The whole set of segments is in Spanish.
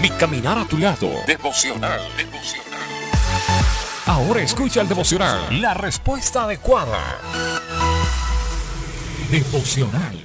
Mi caminar a tu lado. Devocional. Devocional. Ahora escucha el devocional. La respuesta adecuada. Devocional.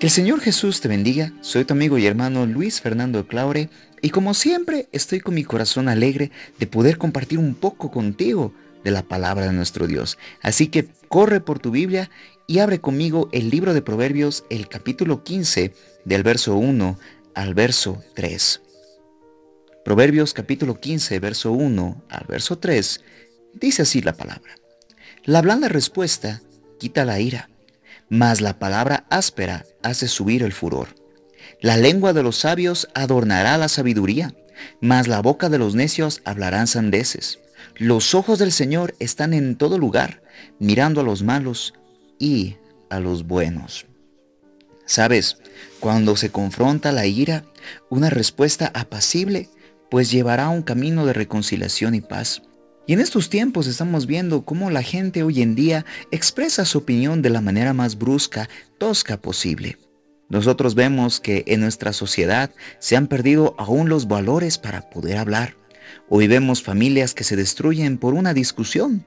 Que el Señor Jesús te bendiga. Soy tu amigo y hermano Luis Fernando Claure y como siempre estoy con mi corazón alegre de poder compartir un poco contigo de la palabra de nuestro Dios. Así que corre por tu Biblia y abre conmigo el libro de Proverbios, el capítulo 15, del verso 1 al verso 3. Proverbios capítulo 15, verso 1 al verso 3, dice así la palabra. La blanda respuesta quita la ira, mas la palabra áspera hace subir el furor. La lengua de los sabios adornará la sabiduría, mas la boca de los necios hablarán sandeces. Los ojos del Señor están en todo lugar, mirando a los malos y a los buenos. Sabes, cuando se confronta la ira, una respuesta apacible, pues llevará un camino de reconciliación y paz. Y en estos tiempos estamos viendo cómo la gente hoy en día expresa su opinión de la manera más brusca, tosca posible. Nosotros vemos que en nuestra sociedad se han perdido aún los valores para poder hablar. Hoy vemos familias que se destruyen por una discusión,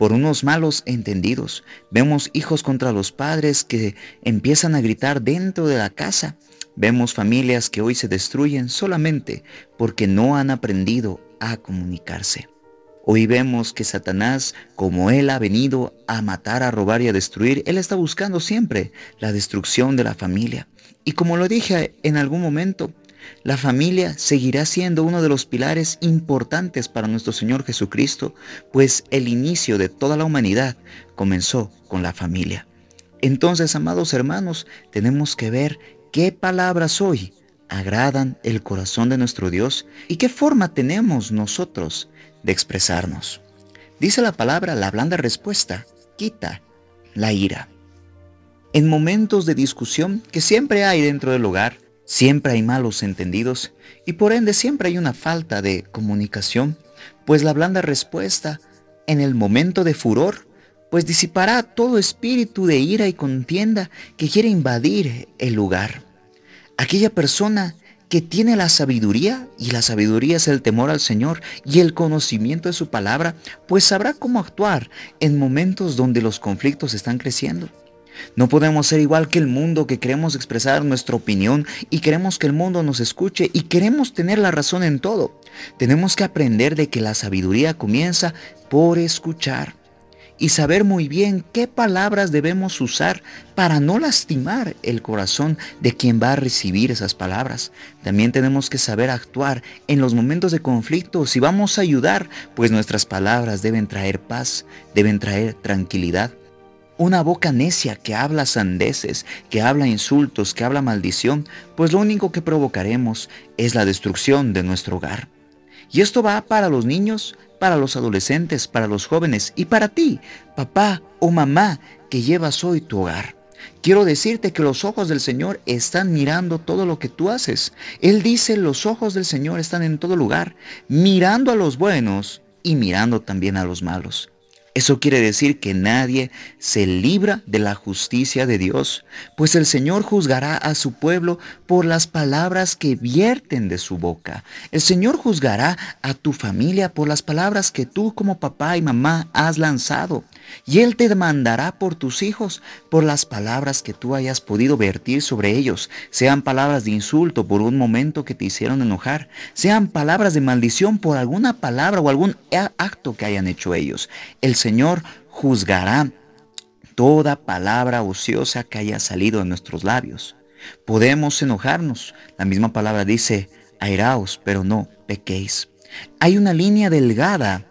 por unos malos entendidos. Vemos hijos contra los padres que empiezan a gritar dentro de la casa. Vemos familias que hoy se destruyen solamente porque no han aprendido a comunicarse. Hoy vemos que Satanás, como él ha venido a matar, a robar y a destruir, él está buscando siempre la destrucción de la familia. Y como lo dije en algún momento, la familia seguirá siendo uno de los pilares importantes para nuestro Señor Jesucristo, pues el inicio de toda la humanidad comenzó con la familia. Entonces, amados hermanos, tenemos que ver qué palabras hoy agradan el corazón de nuestro Dios y qué forma tenemos nosotros de expresarnos. Dice la palabra, la blanda respuesta quita la ira. En momentos de discusión que siempre hay dentro del hogar, Siempre hay malos entendidos y por ende siempre hay una falta de comunicación, pues la blanda respuesta en el momento de furor, pues disipará todo espíritu de ira y contienda que quiere invadir el lugar. Aquella persona que tiene la sabiduría, y la sabiduría es el temor al Señor y el conocimiento de su palabra, pues sabrá cómo actuar en momentos donde los conflictos están creciendo. No podemos ser igual que el mundo que queremos expresar nuestra opinión y queremos que el mundo nos escuche y queremos tener la razón en todo. Tenemos que aprender de que la sabiduría comienza por escuchar y saber muy bien qué palabras debemos usar para no lastimar el corazón de quien va a recibir esas palabras. También tenemos que saber actuar en los momentos de conflicto. Si vamos a ayudar, pues nuestras palabras deben traer paz, deben traer tranquilidad. Una boca necia que habla sandeces, que habla insultos, que habla maldición, pues lo único que provocaremos es la destrucción de nuestro hogar. Y esto va para los niños, para los adolescentes, para los jóvenes y para ti, papá o mamá, que llevas hoy tu hogar. Quiero decirte que los ojos del Señor están mirando todo lo que tú haces. Él dice, los ojos del Señor están en todo lugar, mirando a los buenos y mirando también a los malos. Eso quiere decir que nadie se libra de la justicia de Dios, pues el Señor juzgará a su pueblo por las palabras que vierten de su boca. El Señor juzgará a tu familia por las palabras que tú como papá y mamá has lanzado. Y Él te demandará por tus hijos, por las palabras que tú hayas podido vertir sobre ellos, sean palabras de insulto por un momento que te hicieron enojar, sean palabras de maldición por alguna palabra o algún acto que hayan hecho ellos. El Señor juzgará toda palabra ociosa que haya salido de nuestros labios. Podemos enojarnos. La misma palabra dice, airaos, pero no pequéis. Hay una línea delgada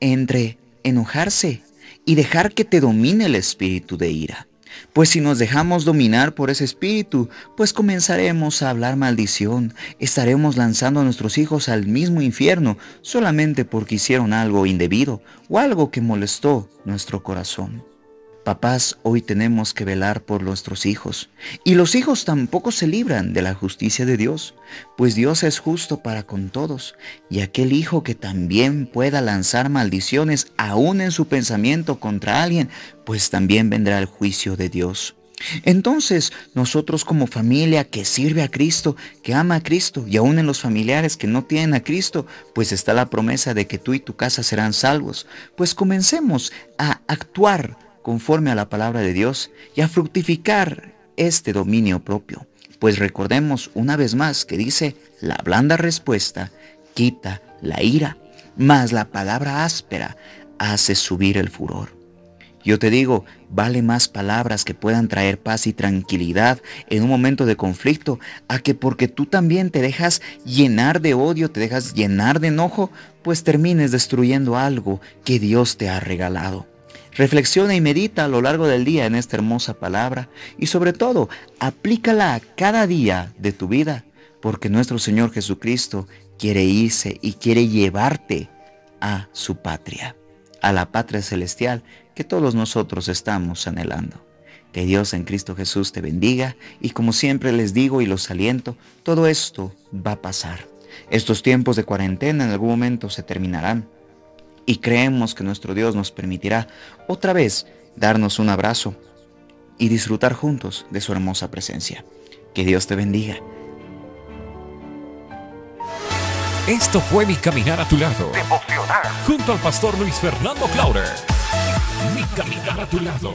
entre enojarse y dejar que te domine el espíritu de ira. Pues si nos dejamos dominar por ese espíritu, pues comenzaremos a hablar maldición, estaremos lanzando a nuestros hijos al mismo infierno solamente porque hicieron algo indebido o algo que molestó nuestro corazón. Papás, hoy tenemos que velar por nuestros hijos. Y los hijos tampoco se libran de la justicia de Dios, pues Dios es justo para con todos. Y aquel hijo que también pueda lanzar maldiciones aún en su pensamiento contra alguien, pues también vendrá el juicio de Dios. Entonces, nosotros como familia que sirve a Cristo, que ama a Cristo, y aún en los familiares que no tienen a Cristo, pues está la promesa de que tú y tu casa serán salvos. Pues comencemos a actuar conforme a la palabra de Dios y a fructificar este dominio propio. Pues recordemos una vez más que dice, la blanda respuesta quita la ira, mas la palabra áspera hace subir el furor. Yo te digo, vale más palabras que puedan traer paz y tranquilidad en un momento de conflicto a que porque tú también te dejas llenar de odio, te dejas llenar de enojo, pues termines destruyendo algo que Dios te ha regalado. Reflexiona y medita a lo largo del día en esta hermosa palabra y sobre todo aplícala cada día de tu vida porque nuestro Señor Jesucristo quiere irse y quiere llevarte a su patria, a la patria celestial que todos nosotros estamos anhelando. Que Dios en Cristo Jesús te bendiga y como siempre les digo y los aliento, todo esto va a pasar. Estos tiempos de cuarentena en algún momento se terminarán y creemos que nuestro Dios nos permitirá otra vez darnos un abrazo y disfrutar juntos de su hermosa presencia. Que Dios te bendiga. Esto fue mi caminar a tu lado. Junto al pastor Luis Fernando Clauder. Mi caminar a tu lado.